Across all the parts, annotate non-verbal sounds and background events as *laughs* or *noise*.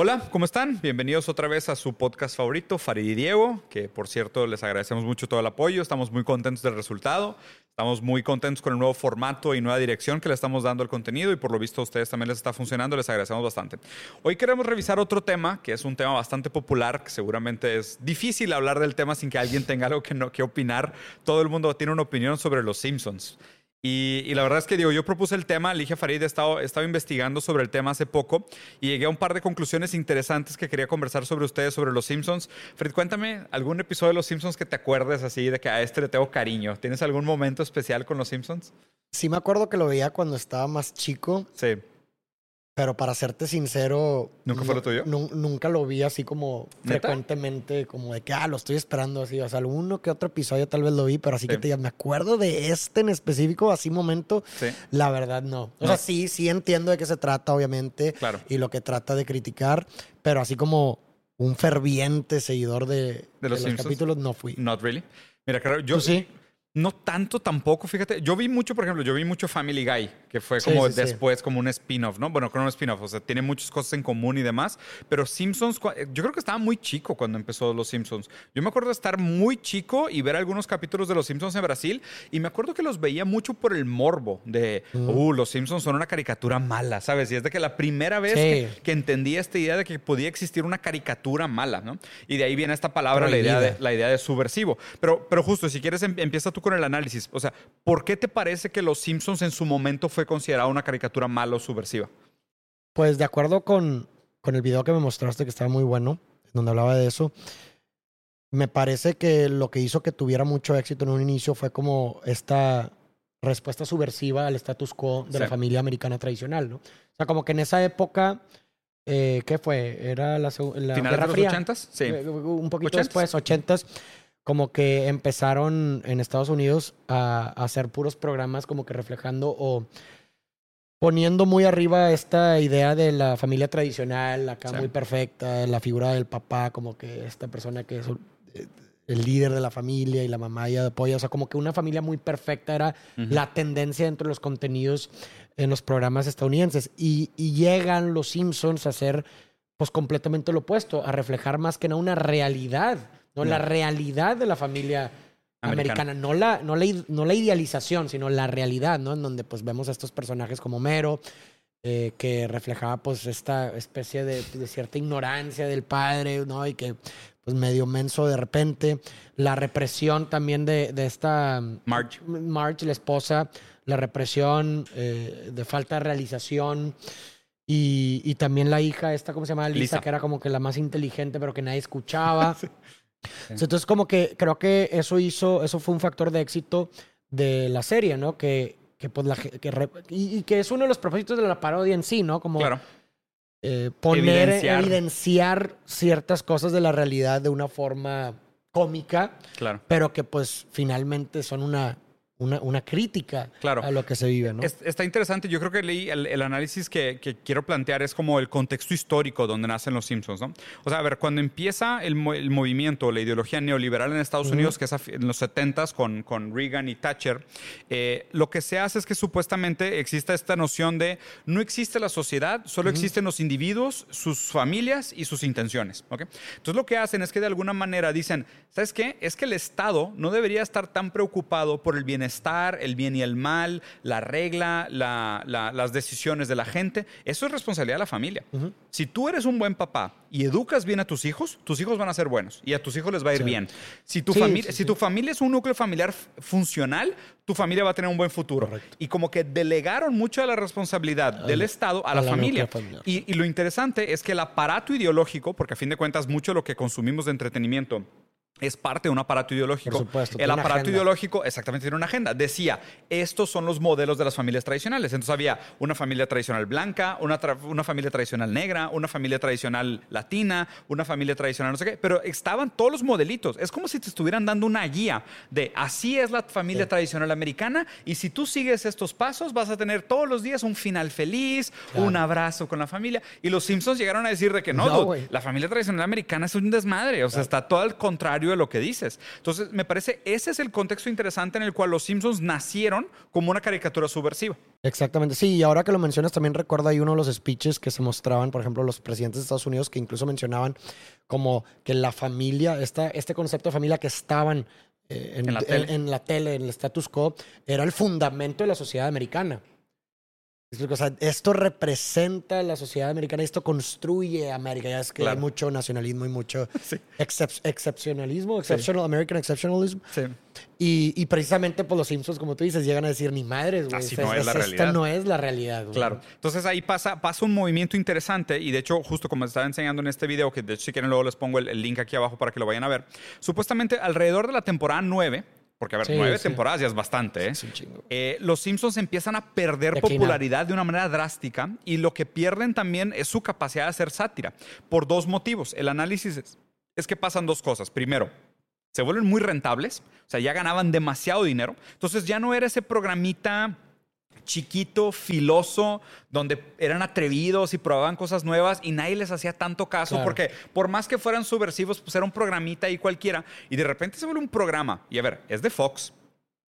Hola, ¿cómo están? Bienvenidos otra vez a su podcast favorito, Farid y Diego, que por cierto les agradecemos mucho todo el apoyo, estamos muy contentos del resultado, estamos muy contentos con el nuevo formato y nueva dirección que le estamos dando al contenido y por lo visto a ustedes también les está funcionando, les agradecemos bastante. Hoy queremos revisar otro tema, que es un tema bastante popular, que seguramente es difícil hablar del tema sin que alguien tenga algo que, no, que opinar, todo el mundo tiene una opinión sobre los Simpsons. Y, la verdad es que digo, yo propuse el tema, Ligia Farid, he estado, estado, investigando sobre el tema hace poco y llegué a un par de conclusiones interesantes que quería conversar sobre ustedes, sobre los Simpsons. Fred, cuéntame algún episodio de los Simpsons que te acuerdes así de que a este le tengo cariño. ¿Tienes algún momento especial con los Simpsons? Sí, me acuerdo que lo veía cuando estaba más chico. Sí. Pero para serte sincero. ¿Nunca fue lo tuyo? nunca lo vi así como frecuentemente, como de que, ah, lo estoy esperando así. O sea, alguno que otro episodio tal vez lo vi, pero así que te me acuerdo de este en específico, así momento. Sí. La verdad, no. O sea, sí, sí entiendo de qué se trata, obviamente. Claro. Y lo que trata de criticar, pero así como un ferviente seguidor de, de los, capítulos, no fui. Not really. Mira, claro, yo. sí? No tanto tampoco, fíjate. Yo vi mucho, por ejemplo, yo vi mucho Family Guy, que fue como después como un spin-off, ¿no? Bueno, con un spin-off, o sea, tiene muchas cosas en común y demás. Pero Simpsons, yo creo que estaba muy chico cuando empezó Los Simpsons. Yo me acuerdo de estar muy chico y ver algunos capítulos de Los Simpsons en Brasil y me acuerdo que los veía mucho por el morbo de, uh, Los Simpsons son una caricatura mala, ¿sabes? Y es de que la primera vez que, entendí esta idea de que podía existir una caricatura mala, ¿no? Y de ahí viene esta palabra, la idea, de, la idea de subversivo. Pero, pero justo, si quieres, em, empieza tú con el análisis. O sea, ¿por qué te parece que Los Simpsons en su momento fue considerada una caricatura mala o subversiva? Pues de acuerdo con, con el video que me mostraste, que estaba muy bueno, donde hablaba de eso, me parece que lo que hizo que tuviera mucho éxito en un inicio fue como esta respuesta subversiva al status quo de la familia americana tradicional, ¿no? O sea, como que en esa época, eh, ¿qué fue? ¿Era la, la Guerra de los ochentas? Sí. Eh, un poquito después, ochentas como que empezaron en Estados Unidos a, hacer puros programas como que reflejando o poniendo muy arriba esta idea de la familia tradicional, acá muy perfecta, la figura del papá, como que esta persona que es el líder de la familia y la mamá y apoya, o sea, como que una familia muy perfecta era la tendencia dentro de los contenidos en los programas estadounidenses. Y, y llegan los Simpsons a ser pues completamente lo opuesto, a reflejar más que nada una realidad ¿no? La realidad de la familia americana, no, la, no, la, no la idealización, sino la realidad, ¿no? En donde pues vemos a estos personajes como Mero, eh, que reflejaba pues esta especie de, de, cierta ignorancia del padre, ¿no? Y que pues medio menso de repente. La represión también de, de esta... Marge. Marge, la esposa. La represión eh, de falta de realización. Y, y, también la hija, esta, ¿cómo se llama? Lisa, que era como que la más inteligente, pero que nadie escuchaba. *laughs* Entonces, como que creo que eso hizo, eso fue un factor de éxito de la serie, ¿no? Que, que pues la que, y, que es uno de los propósitos de la parodia en sí, ¿no? Como eh, poner, evidenciar. ciertas cosas de la realidad de una forma cómica, claro. pero que pues finalmente son una una, una crítica claro. a lo que se vive. ¿no? está interesante. Yo creo que leí el, análisis que, que, quiero plantear es como el contexto histórico donde nacen los Simpsons. ¿no? O sea, a ver, cuando empieza el, el movimiento, la ideología neoliberal en Estados Unidos, que es en los 70s con, con Reagan y Thatcher, eh, lo que se hace es que supuestamente exista esta noción de no existe la sociedad, solo existen los individuos, sus familias y sus intenciones. ¿okay? Entonces lo que hacen es que de alguna manera dicen, ¿sabes qué? Es que el Estado no debería estar tan preocupado por el bienestar estar, el bien y el mal, la regla, las decisiones de la gente. Eso es responsabilidad de la familia. Si tú eres un buen papá y educas bien a tus hijos, tus hijos van a ser buenos y a tus hijos les va a ir bien. Si tu, familia, si tu familia es un núcleo familiar funcional, tu familia va a tener un buen futuro. Y como que delegaron mucho de la responsabilidad del Estado a, la, familia. Y, y lo interesante es que el aparato ideológico, porque a fin de cuentas mucho de lo que consumimos de entretenimiento es parte de un aparato ideológico. Por supuesto, el aparato ideológico exactamente tiene una agenda. Decía, estos son los modelos de las familias tradicionales. Entonces había una familia tradicional blanca, una, una, familia tradicional negra, una familia tradicional latina, una familia tradicional no sé qué, pero estaban todos los modelitos. Es como si te estuvieran dando una guía de así es la familia tradicional americana y si tú sigues estos pasos vas a tener todos los días un final feliz, un abrazo con la familia. Y los Simpsons llegaron a decir de que no, la familia tradicional americana es un desmadre, o sea, está todo al contrario contrario de lo que dices. Entonces, me parece ese es el contexto interesante en el cual los Simpsons nacieron como una caricatura subversiva. Exactamente, sí, y ahora que lo mencionas también recuerdo ahí uno de los speeches que se mostraban, por ejemplo, los presidentes de Estados Unidos que incluso mencionaban como que la familia, esta, este concepto de familia que estaban eh, en, En la tele. en la tele, en el status quo, era el fundamento de la sociedad americana. O sea, esto representa la sociedad americana, esto construye América. Ya es que Claro. hay mucho nacionalismo y mucho *laughs* Sí. excep- excepcionalismo, exceptional American exceptionalism. Sí. Y, y precisamente pues los Simpsons, como tú dices, llegan a decir ni madres, güey. Así Esta- no es la esta realidad. no es la realidad, güey. Claro. Entonces ahí pasa, pasa un movimiento interesante y de hecho, justo como estaba enseñando en este video, que de hecho si quieren luego les pongo el, el link aquí abajo para que lo vayan a ver, supuestamente alrededor de la temporada 9, porque a ver, Sí, nueve sí. temporadas ya es bastante, ¿eh? Eh, los Simpsons empiezan a perder popularidad de una manera drástica y lo que pierden también es su capacidad de hacer sátira por dos motivos. El análisis es, es que pasan dos cosas. Primero, se vuelven muy rentables, o sea, ya ganaban demasiado dinero. Entonces ya no era ese programita chiquito, filoso, donde eran atrevidos y probaban cosas nuevas y nadie les hacía tanto caso Claro. porque por más que fueran subversivos, pues era un programita ahí cualquiera y de repente se vuelve un programa. Y a ver, es de Fox,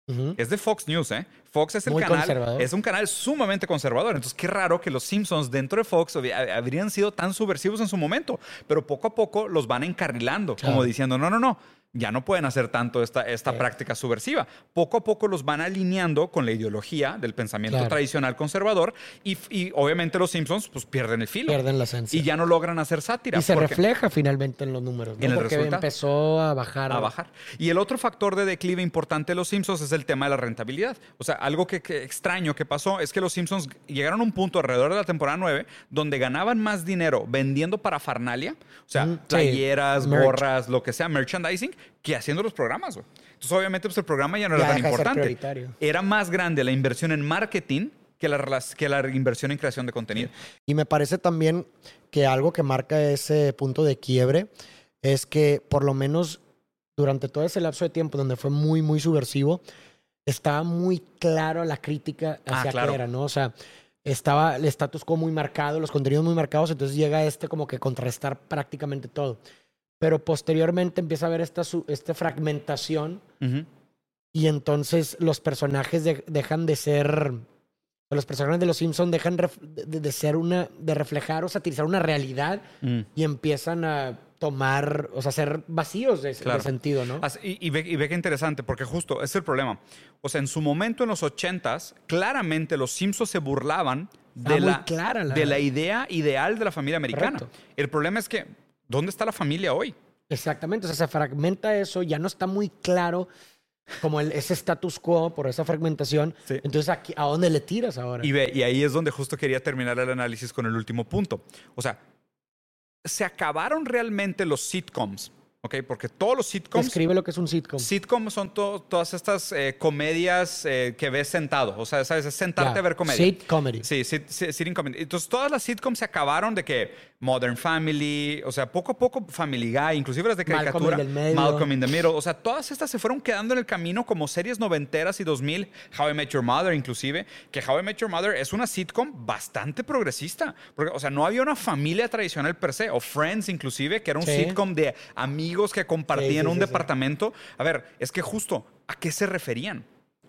Ujú. es de Fox News, ¿eh? Fox es el Muy canal, es un canal sumamente conservador. Entonces, qué raro que los Simpsons dentro de Fox habrían sido tan subversivos en su momento, pero poco a poco los van encarrilando, Claro. como diciendo, no, no, no. Ya no pueden hacer tanto esta, esta Sí. práctica subversiva. Poco a poco los van alineando con la ideología del pensamiento Claro. tradicional conservador y, y obviamente los Simpsons pues pierden el filo Pierden la esencia. y ya no logran hacer sátira. Y se refleja finalmente en los números, ¿no? En el Porque empezó a bajar. a bajar. Y el otro factor de declive importante de los Simpsons es el tema de la rentabilidad. O sea, algo que, que extraño que pasó es que los Simpsons llegaron a un punto alrededor de la temporada 9 donde ganaban más dinero vendiendo para Farnalia, o sea, Mm, sí. playeras, Merch. gorras, lo que sea, merchandising, que haciendo los programas. güey. Entonces, obviamente, pues el programa ya no Ya era tan importante. Era más grande la inversión en marketing que la, que la inversión en creación de contenido. Y me parece también que algo que marca ese punto de quiebre es que por lo menos durante todo ese lapso de tiempo donde fue muy, muy subversivo, estaba muy claro la crítica Ah, hacia claro. qué era, ¿no? O sea, estaba el status quo muy marcado, los contenidos muy marcados, entonces llega este como que contrarrestar prácticamente todo. Pero posteriormente empieza a haber esta, esta fragmentación y entonces los personajes de- dejan de ser. Los personajes de los Simpsons dejan ref- de, de ser una. de reflejar o satirizar una realidad Mm. y empiezan a tomar. o sea, ser vacíos de, de Claro. sentido, ¿no? Y, y ve, y ve qué interesante, porque justo es el problema. O sea, en su momento en los 80s, claramente los Simpsons se burlaban de, la, de la idea ideal de la familia americana. Correcto. El problema es que, ¿dónde está la familia hoy? Exactamente. O sea, se fragmenta eso, ya no está muy claro como el- ese status quo por esa fragmentación. Sí. Entonces, aquí, ¿a dónde le tiras ahora? Y, ve, y ahí es donde justo quería terminar el análisis con el último punto. O sea, se acabaron realmente los sitcoms, ¿ok? Porque todos los sitcoms... Describe lo que es un sitcom. Sitcom son to- todas estas eh, comedias eh, que ves sentado. O sea, ¿sabes? Es sentarte Ya. a ver comedia. Sit comedy. Sí, sit- sit- sitting comedy. Entonces, todas las sitcoms se acabaron de que Modern Family, o sea, poco a poco Family Guy, inclusive las de Malcolm caricatura, in the Middle. Malcolm in the Middle. O sea, todas estas se fueron quedando en el camino como series noventeras y 2000, How I Met Your Mother inclusive, que How I Met Your Mother es una sitcom bastante progresista. Porque, o sea, no había una familia tradicional per se, o Friends inclusive, que era un Sí. sitcom de amigos que compartían Sí, sí, un departamento. A ver, es que justo, ¿a qué se referían?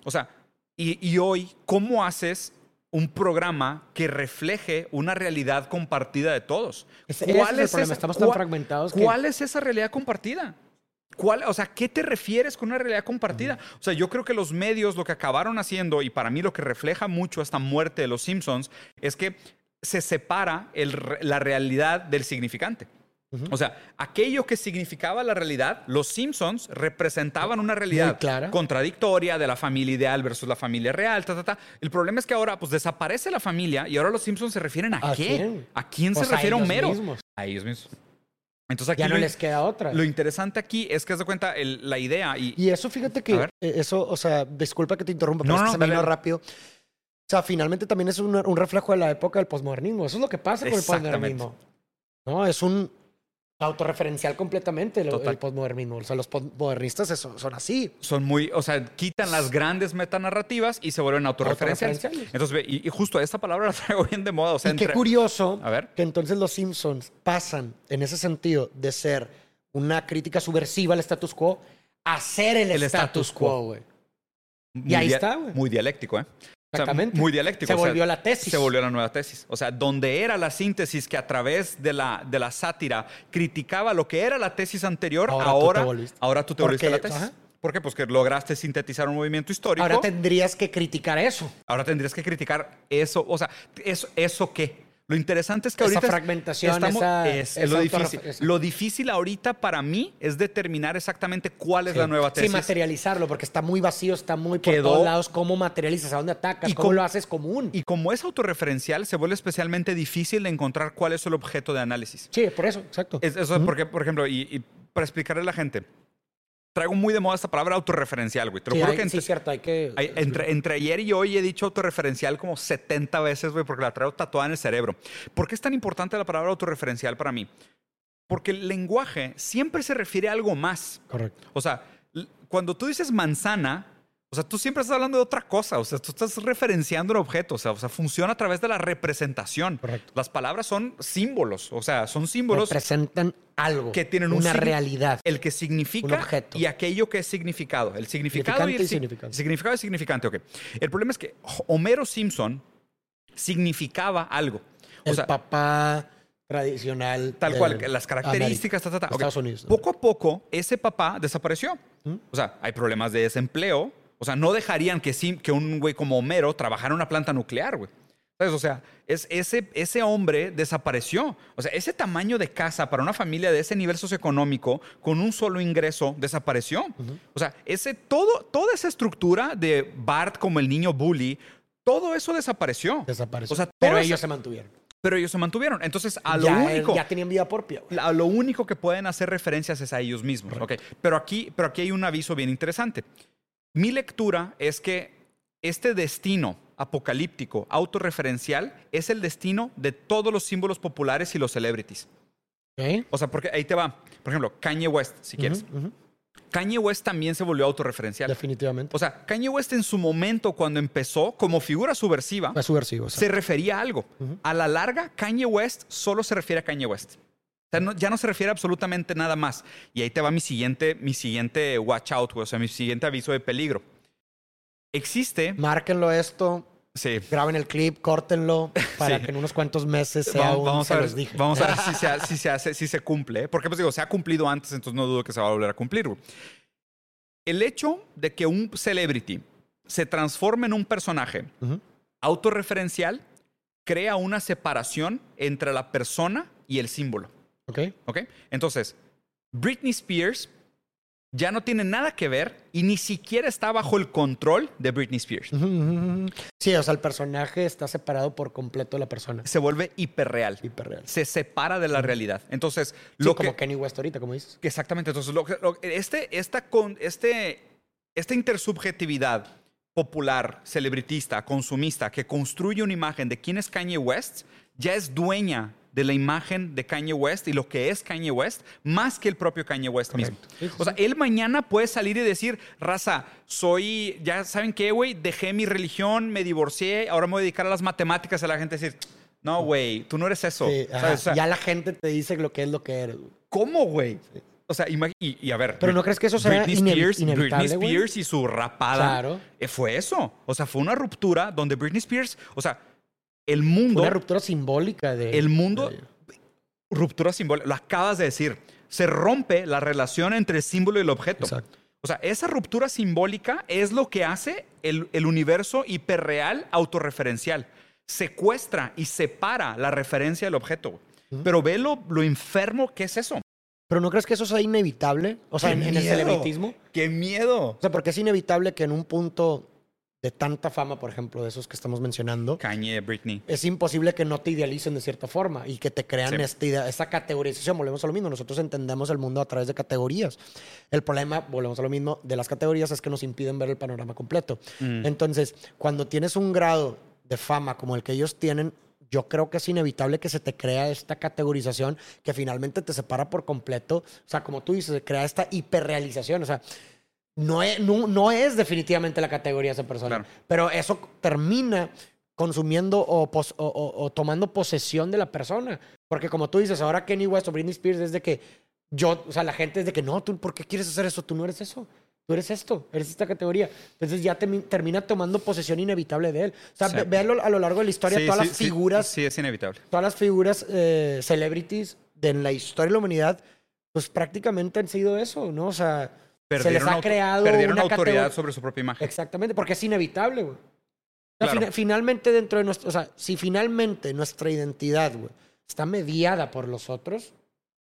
O sea, y, y hoy, ¿cómo haces un programa que refleje una realidad compartida de todos? Ese- ese es el problema, estamos tan fragmentados que- ¿Cuál es esa realidad compartida? ¿Cuál, o sea, ¿qué te refieres con una realidad compartida? O sea, yo creo que los medios lo que acabaron haciendo, y para mí lo que refleja mucho esta muerte de los Simpsons, es que se separa el la realidad del significante. O sea, aquello que significaba la realidad, los Simpsons representaban una realidad clara. contradictoria de la familia ideal versus la familia real. Ta, ta, ta. El problema es que ahora pues desaparece la familia y ahora los Simpsons se refieren a, ¿A qué? quién? ¿A quién Pues se refiere Homero? mismos. A ellos mismos. Entonces aquí Ya no lo, les queda otra. lo interesante aquí es que haz de cuenta el- la idea y, Y eso, fíjate A que eh, eso, o sea, disculpa que te interrumpa, pero No, no, se me vino rápido. O sea, finalmente también es un, un reflejo de la época del posmodernismo. Eso es lo que pasa con el posmodernismo. No, es un autorreferencial completamente el, el posmodernismo. O sea, los posmodernistas eso- son así. son muy, o sea, quitan las grandes metanarrativas y se vuelven autorreferenciales. Autorreferenciales. Entonces, y, y justo esta palabra *laughs* la traigo bien de moda. O sea, y qué curioso A ver. que entonces los Simpsons pasan, en ese sentido, de ser una crítica subversiva al status quo, hacer el, El status status quo. güey. Muy ahí está, güey. Muy dialéctico, ¿eh? O sea, Exactamente. muy dialéctico. Se o sea, volvió la tesis. Se volvió la nueva tesis. O sea, donde era la síntesis que a través de la, de la sátira criticaba lo que era la tesis anterior, Ahora ahora, tú te volviste. ahora tú te Porque- volviste la tesis. ajá. ¿Por qué? Pues que lograste sintetizar un movimiento histórico. Ahora tendrías que criticar eso. Ahora tendrías que criticar eso. O sea, ¿eso, eso qué? Lo interesante es que Esa ahorita... es- fragmentación, esa- es, esa lo difícil. esa- Lo difícil ahorita para mí es determinar exactamente cuál es Sí. la nueva tesis. Sí, materializarlo, porque está muy vacío, está muy por Quedó- todos lados. ¿Cómo materializas? ¿A dónde atacas? Y ¿Cómo com- lo haces común? Y como es autorreferencial, se vuelve especialmente difícil de encontrar cuál es el objeto de análisis. Sí, por eso, exacto. Es- eso es porque, por ejemplo, y, y para explicarle a la gente, traigo muy de moda esta palabra autorreferencial, güey. Te lo sí, juro hay- que sí, entre, es cierto, hay que... hay- entre, entre ayer y hoy he dicho autorreferencial como 70 veces, güey, porque la traigo tatuada en el cerebro. ¿Por qué es tan importante la palabra autorreferencial para mí? Porque el lenguaje siempre se refiere a algo más. Correcto. O sea, cuando tú dices manzana, o sea, tú siempre estás hablando de otra cosa. O sea, tú estás referenciando un objeto. O sea, o sea, funciona a través de la representación. Correcto. Las palabras son símbolos. O sea, son símbolos Representan algo. que tienen un Una realidad. El que significa Un objeto. y aquello que es significado. El significado y el Significante significado y significante. Ok. El problema es que Homero Simpson significaba algo. O el sea, papá tradicional. Tal cual, las características, ta, ta, ta. América, Ok. Estados Unidos. Poco a poco, ese papá desapareció. ¿Mm? O sea, hay problemas de desempleo. O sea, no dejarían que, sí- que un güey como Homero trabajara en una planta nuclear, güey. ¿Sabes? O sea, es, ese, ese hombre desapareció. O sea, ese tamaño de casa para una familia de ese nivel socioeconómico con un solo ingreso desapareció. O sea, ese, todo, toda esa estructura de Bart como el niño bully, todo eso desapareció. Desapareció. O sea, Pero ellos ese- se mantuvieron. pero ellos se mantuvieron. Entonces, a lo ya, único... ya tenían vida propia. güey. A lo único que pueden hacer referencias es a ellos mismos. ¿ok? Pero, aquí, pero aquí hay un aviso bien interesante. Mi lectura es que este destino apocalíptico, autorreferencial, es el destino de todos los símbolos populares y los celebrities. O sea, porque ahí te va. Por ejemplo, Kanye West, si quieres. Ujú. Kanye West también se volvió autorreferencial. Definitivamente. O sea, Kanye West en su momento, cuando empezó como figura subversiva, Fue subversivo. o sea. se refería a algo. A la larga, Kanye West solo se refiere a Kanye West. O sea, no- ya no se refiere a absolutamente nada más. Y ahí te va mi siguiente, mi siguiente watch out, güey, o sea, mi siguiente aviso de peligro. Existe. Márquenlo esto, Sí. graben el clip, córtenlo para Sí. que en unos cuantos meses sea Vamos, un vamos se a ver, los dije. vamos a ver *laughs* si se, ha- si se hace, si se cumple. ¿eh? Porque, pues digo, se ha cumplido antes, entonces no dudo que se va a volver a cumplir. güey. El hecho de que un celebrity se transforme en un personaje autorreferencial crea una separación entre la persona y el símbolo. ¿Ok? ¿Ok? Entonces, Britney Spears ya no tiene nada que ver y ni siquiera está bajo el control de Britney Spears. Sí, o sea, el personaje está separado por completo de la persona. Se vuelve hiperreal. Hiperreal. Sí, Se separa de la realidad. Entonces, lo como que... Kenny West ahorita, como dices. Exactamente. Entonces, lo lo- este, esta, con, este, esta intersubjetividad popular, celebritista, consumista, que construye una imagen de quién es Kanye West, ya es dueña de la imagen de Kanye West y lo que es Kanye West, más que el propio Kanye West mismo. Correcto. O sea, él mañana puede salir y decir, raza, soy, ya saben qué, güey, dejé mi religión, me divorcié, ahora me voy a dedicar a las matemáticas, a la gente decir, no, güey, tú no eres eso. Sí, ajá. ¿Sabes? O sea, ya la gente te dice lo que es lo que eres. ¿Cómo, güey? O sea, y, y a ver. Pero ¿no crees que eso sea Britney Spears, inevitable, Britney? Spears y su rapada. Claro. eh, fue eso. O sea, fue una ruptura donde Britney Spears, o sea, el mundo, Una ruptura simbólica de. el mundo, de- ruptura simbólica, lo acabas de decir. Se rompe la relación entre el símbolo y el objeto. Exacto. O sea, esa ruptura simbólica es lo que hace el, el universo hiperreal autorreferencial. Secuestra y separa la referencia del objeto. Pero ve lo, lo enfermo que es eso. Pero ¿no crees que eso sea inevitable? O sea, ¡Qué en, en el celebritismo. ¡Qué miedo! O sea, porque es inevitable que en un punto de tanta fama, por ejemplo, de esos que estamos mencionando, Kanye, Britney. es imposible que no te idealicen de cierta forma y que te crean Sí. esta, idea- esta categorización. Volvemos a lo mismo. Nosotros entendemos el mundo a través de categorías. El problema, volvemos a lo mismo, de las categorías es que nos impiden ver el panorama completo. Mm. Entonces, cuando tienes un grado de fama como el que ellos tienen, yo creo que es inevitable que se te crea esta categorización que finalmente te separa por completo. O sea, como tú dices, se crea esta hiperrealización. O sea, no es, no, no es definitivamente la categoría de esa persona. Claro. Pero eso termina consumiendo o, pos- o- o- o tomando posesión de la persona. Porque como tú dices, ahora Kenny West o Britney Spears es de que yo, o sea, la gente es de que no, tú, ¿por qué quieres hacer eso? Tú no eres eso. Tú eres esto, eres esta categoría. Entonces ya te- termina tomando posesión inevitable de él. O sea, Sí. véalo a lo largo de la historia, Sí, todas sí, las figuras, Sí, es inevitable. todas las figuras eh, celebrities de en la historia de la humanidad, pues prácticamente han sido eso, ¿no? O sea, se les ha creado perdieron una autoridad sobre su propia imagen. Exactamente, porque es inevitable, güey. O sea, Claro. fina- finalmente dentro de nuestro, o sea, si finalmente nuestra identidad, güey, está mediada por los otros,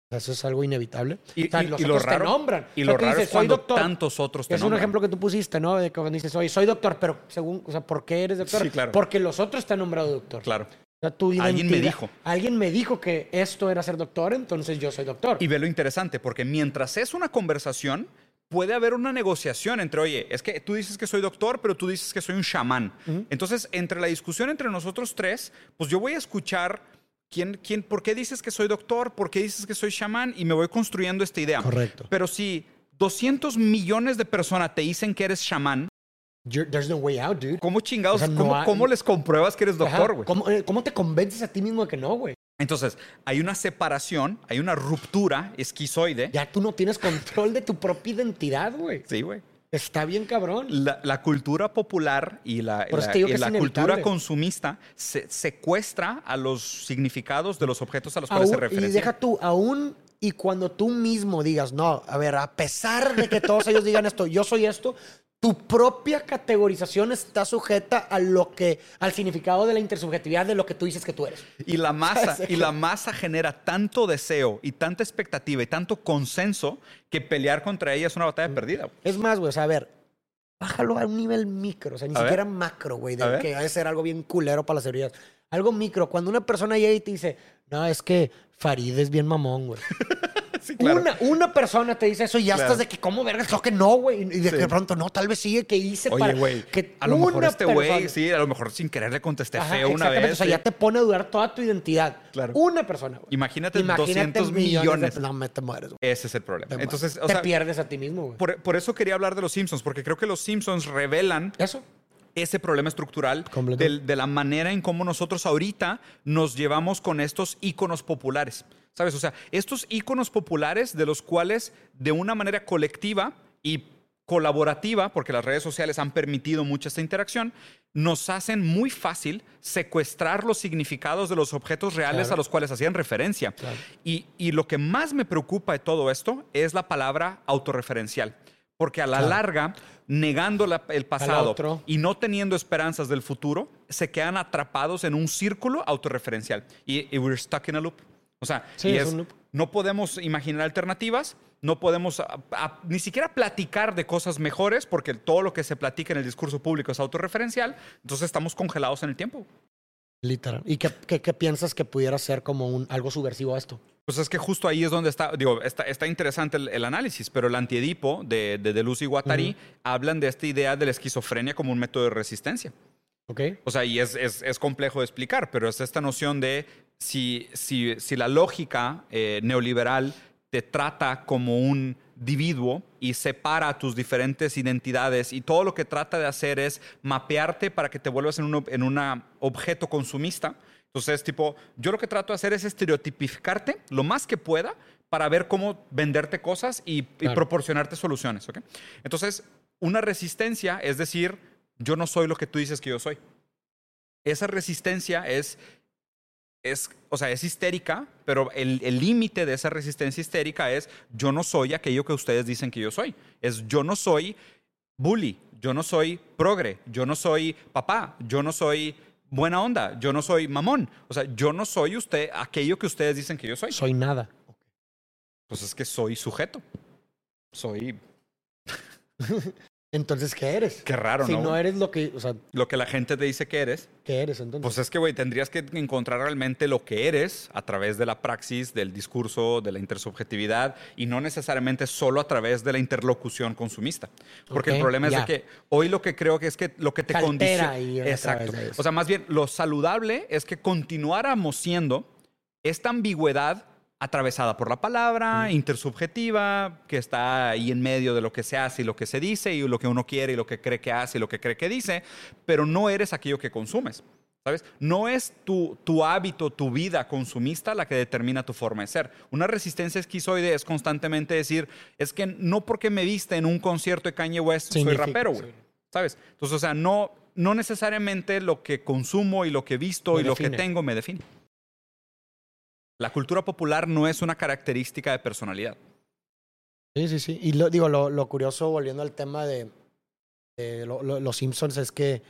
eso es algo inevitable. Y, o sea, y- los y lo otros raro, te nombran. Y O sea, lo raro dices, es soy cuando doctor. tantos otros te Es un nombran. ejemplo que tú pusiste, ¿no? De cuando dices, oye, soy doctor, pero según, o sea, ¿por qué eres doctor? Sí, claro. Porque los otros te han nombrado doctor. Claro. O sea, tu Alguien me dijo. Alguien me dijo que esto era ser doctor, entonces yo soy doctor. Y ve lo interesante, porque mientras es una conversación, puede haber una negociación entre, oye, es que tú dices que soy doctor, pero tú dices que soy un chamán. Entonces, entre la discusión entre nosotros tres, pues yo voy a escuchar quién, quién, por qué dices que soy doctor, por qué dices que soy chamán, y me voy construyendo esta idea. Correcto. Pero si 200 millones de personas te dicen que eres chamán, You're- there's no way out, dude. ¿cómo chingados, O sea, no cómo, hay- cómo les compruebas que eres doctor, güey? ¿Cómo, eh, cómo te convences a ti mismo de que no, güey? Entonces, hay una separación, hay una ruptura esquizoide. Ya tú no tienes control de tu propia identidad, güey. Sí, güey. Está bien cabrón. La, la cultura popular y la, y cultura consumista se, secuestra a los significados de los objetos a los cuales se Aún- y deja tú, aún y cuando tú mismo digas, no, a ver, a pesar de que todos ellos digan esto, yo soy esto, tu propia categorización está sujeta a lo que, al significado de la intersubjetividad de lo que tú dices que tú eres. Y la *laughs* masa, y la masa genera tanto deseo y tanta expectativa y tanto consenso que pelear contra ella es una batalla perdida. Es más, güey, o sea, a ver, bájalo a un nivel micro, o sea, ni A ver. siquiera macro, güey, de que ha de ser algo bien culero para las seguridad. Algo micro, cuando una persona llega y te dice, no, es que Farid es bien mamón, güey. *laughs* Sí, claro. Una, una persona te dice eso y ya Claro. estás de que, ¿cómo vergas? Creo que no, güey. Y de Sí. que de pronto, no, tal vez sigue que hice para. Oye, güey, que a lo mejor este güey, sí, a lo mejor sin querer le contesté Ajá, feo una vez. O sea, sí. ya te pone a dudar toda tu identidad. Claro. Una persona, güey. Imagínate 200 millones. de- no, me te mueres, güey. Ese es el problema. Te Entonces, o te sea, pierdes a ti mismo, güey. por, por eso quería hablar de los Simpsons, porque creo que los Simpsons revelan Eso. ese problema estructural del- de la manera en cómo nosotros ahorita nos llevamos con estos íconos populares. ¿Sabes? O sea, estos íconos populares de los cuales de una manera colectiva y colaborativa, porque las redes sociales han permitido mucha esta interacción, nos hacen muy fácil secuestrar los significados de los objetos reales Claro. a los cuales hacían referencia. Claro. Y, y lo que más me preocupa de todo esto es la palabra autorreferencial. Porque a la Claro. larga, negando la- el pasado otro. y no teniendo esperanzas del futuro, se quedan atrapados en un círculo autorreferencial. Y, y we're stuck in a loop. O sea, Sí, y es es- un loop. no podemos imaginar alternativas, no podemos a- a- ni siquiera platicar de cosas mejores, porque todo lo que se platica en el discurso público es autorreferencial, entonces estamos congelados en el tiempo. Literal. ¿Y qué, qué- qué piensas que pudiera ser como un, algo subversivo a esto? Pues es que justo ahí es donde está, digo, está, está interesante el, el análisis, pero el antiedipo de, de Deleuze y Guattari hablan de esta idea de la esquizofrenia como un método de resistencia. ¿Ok? O sea, y es, es- es complejo de explicar, pero es esta noción de si, si, si la lógica eh, neoliberal te trata como un individuo y separa tus diferentes identidades y todo lo que trata de hacer es mapearte para que te vuelvas en un, en una objeto consumista. Entonces, tipo, yo lo que trato de hacer es estereotipificarte lo más que pueda para ver cómo venderte cosas y, proporcionarte soluciones. ¿ok? Entonces, una resistencia es decir, yo no soy lo que tú dices que yo soy. Esa resistencia es, es o sea, es histérica, pero el límite de esa resistencia histérica es yo no soy aquello que ustedes dicen que yo soy. Es yo no soy bully, yo no soy progre, yo no soy papá, yo no soy buena onda, yo no soy mamón. O sea, yo no soy usted aquello que ustedes dicen que yo soy. Soy nada. Pues es que soy sujeto. Soy... *laughs* Entonces, ¿qué eres? Qué raro, si ¿no? no eres lo que, o sea, Lo que la gente te dice que eres. ¿qué eres entonces? Pues es que, güey, tendrías que encontrar realmente lo que eres a través de la praxis, del discurso, de la intersubjetividad y no necesariamente solo a través de la interlocución consumista. Porque el problema es de que hoy lo que creo que es que lo que te condiciona. Exacto. O sea, más bien, lo saludable es que continuáramos siendo esta ambigüedad atravesada por la palabra, intersubjetiva, que está ahí en medio de lo que se hace y lo que se dice, y lo que uno quiere y lo que cree que hace y lo que cree que dice, pero no eres aquello que consumes. ¿Sabes? No es tu, tu hábito, tu vida consumista la que determina tu forma de ser. Una resistencia esquizoide es constantemente decir, es que no porque me viste en un concierto de Kanye West soy rapero, güey. sí. ¿Sabes? Entonces, o sea, no, no necesariamente lo que consumo y lo que visto Me y lo que tengo me define. La cultura popular no es una característica de personalidad. Sí, sí, sí. Y lo, digo, lo, lo curioso, volviendo al tema de, de lo- lo- los Simpsons, es que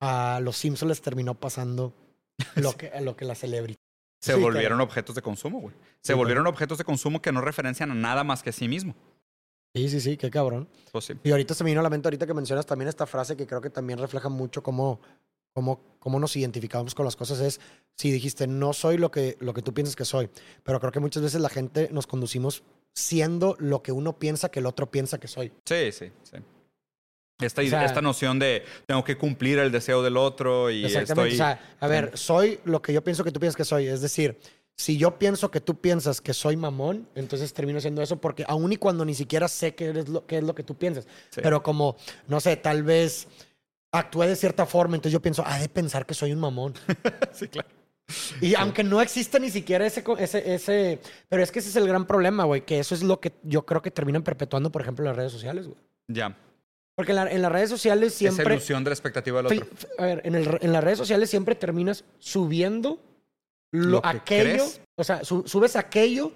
a los Simpsons les terminó pasando *laughs* lo que, lo que la celebrity. Se Sí, volvieron objetos de consumo, güey. Se Sí, volvieron objetos de consumo que no referencian a nada más que a sí mismo. Sí, sí, sí, qué cabrón. Pues sí. Y ahorita se me vino a la mente, ahorita que mencionas también esta frase que creo que también refleja mucho cómo, cómo, cómo nos identificamos con las cosas, es, si dijiste, no soy lo que, lo que tú piensas que soy, pero creo que muchas veces la gente nos conducimos siendo lo que uno piensa que el otro piensa que soy. Sí, sí, sí. Esta, O sea- esta noción de tengo que cumplir el deseo del otro y estoy... O sea, a ver, soy lo que yo pienso que tú piensas que soy. Es decir, si yo pienso que tú piensas que soy mamón, entonces termino siendo eso porque aun y cuando ni siquiera sé qué, eres lo, qué es lo que tú piensas. Sí. Pero como, no sé, tal vez actué de cierta forma, entonces yo pienso, ah, de pensar que soy un mamón. *laughs* sí, claro. Y aunque no exista ni siquiera ese, ese, ese... Pero es que ese es el gran problema, güey, que eso es lo que yo creo que terminan perpetuando, por ejemplo, las redes sociales, güey. Ya. Porque en, la- en las redes sociales Esa siempre... ilusión de la expectativa del otro. A ver, en, el- en las redes sociales siempre terminas subiendo lo, Lo que aquello, crees. o sea, su- subes aquello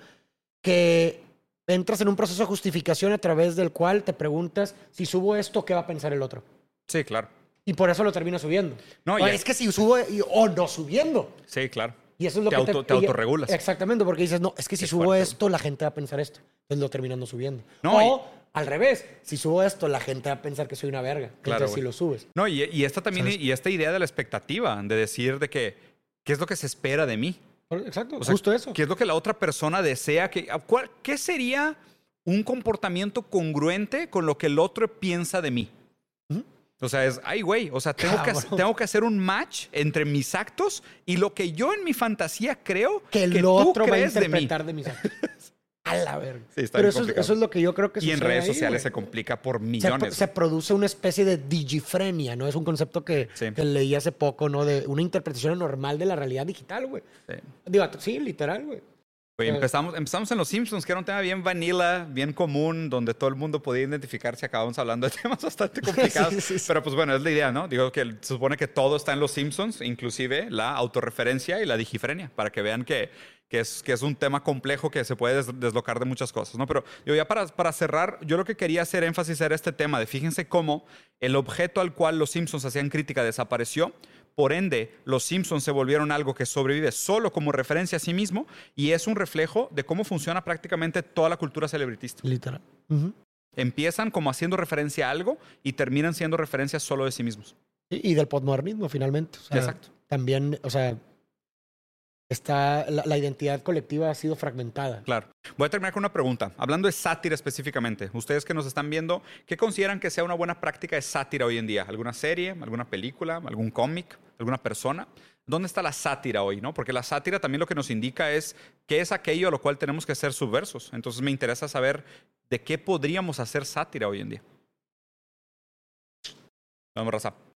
que entras en un proceso de justificación a través del cual te preguntas si subo esto, ¿qué va a pensar el otro? Sí, claro. Y por eso lo terminas subiendo. No, O y- es que si subo y- o no subiendo. Sí, claro. Y eso es lo Te que auto- te y- autorregulas. Exactamente, porque dices, no, es que si Qué subo fuerte. esto, la gente va a pensar esto. Entonces lo terminas no subiendo. No, o al revés, si subo esto, la gente va a pensar que soy una verga. Claro, Entonces si lo subes. No, y, y esta también, ¿Sabes? y esta idea de la expectativa, de decir de que, ¿qué es lo que se espera de mí? Exacto, O sea, justo eso. ¿Qué es lo que la otra persona desea? Que, a cuál- ¿Qué sería un comportamiento congruente con lo que el otro piensa de mí? O sea, es, ay, güey, o sea, tengo que, Cabrón. tengo que hacer un match entre mis actos y lo que yo en mi fantasía creo que el que tú otro va a crees de mí. interpretar de, mis actos. A la verga. Sí, está Pero bien eso es, eso es lo que yo creo que Y en redes ahí, sociales se complica por se, millones. se produce una especie de digifrenia, ¿no? Es un concepto que, Sí. que leí hace poco, ¿no? De una interpretación normal de la realidad digital, güey. Sí. Digo, sí, literal, güey. Oye, empezamos, empezamos en Los Simpsons, que era un tema bien vanilla, bien común, donde todo el mundo podía identificarse. Acabamos hablando de *laughs* temas bastante complicados. Sí, sí, sí. Pero pues bueno, es la idea, ¿no? Digo que se supone que todo está en Los Simpsons, inclusive la autorreferencia y la digifrenia, para que vean que, que, es, que es un tema complejo que se puede des- deslocar de muchas cosas, ¿no? Pero digo, ya para, para cerrar, yo lo que quería hacer énfasis era este tema de fíjense cómo el objeto al cual Los Simpsons hacían crítica desapareció. Por ende, los Simpsons se volvieron algo que sobrevive solo como referencia a sí mismo y es un reflejo de cómo funciona prácticamente toda la cultura celebritista. Literal. Empiezan como haciendo referencia a algo y terminan siendo referencias solo de sí mismos. Y, y del postmodernismo, finalmente. O sea, Exacto. También, o sea, está, la, identidad colectiva ha sido fragmentada. Claro. Voy a terminar con una pregunta. Hablando de sátira específicamente, ustedes que nos están viendo, ¿qué consideran que sea una buena práctica de sátira hoy en día? ¿Alguna serie, alguna película, algún cómic, alguna persona? ¿Dónde está la sátira hoy? ¿no? Porque la sátira también lo que nos indica es qué es aquello a lo cual tenemos que ser subversos. Entonces me interesa saber de qué podríamos hacer sátira hoy en día. Vamos, Raza.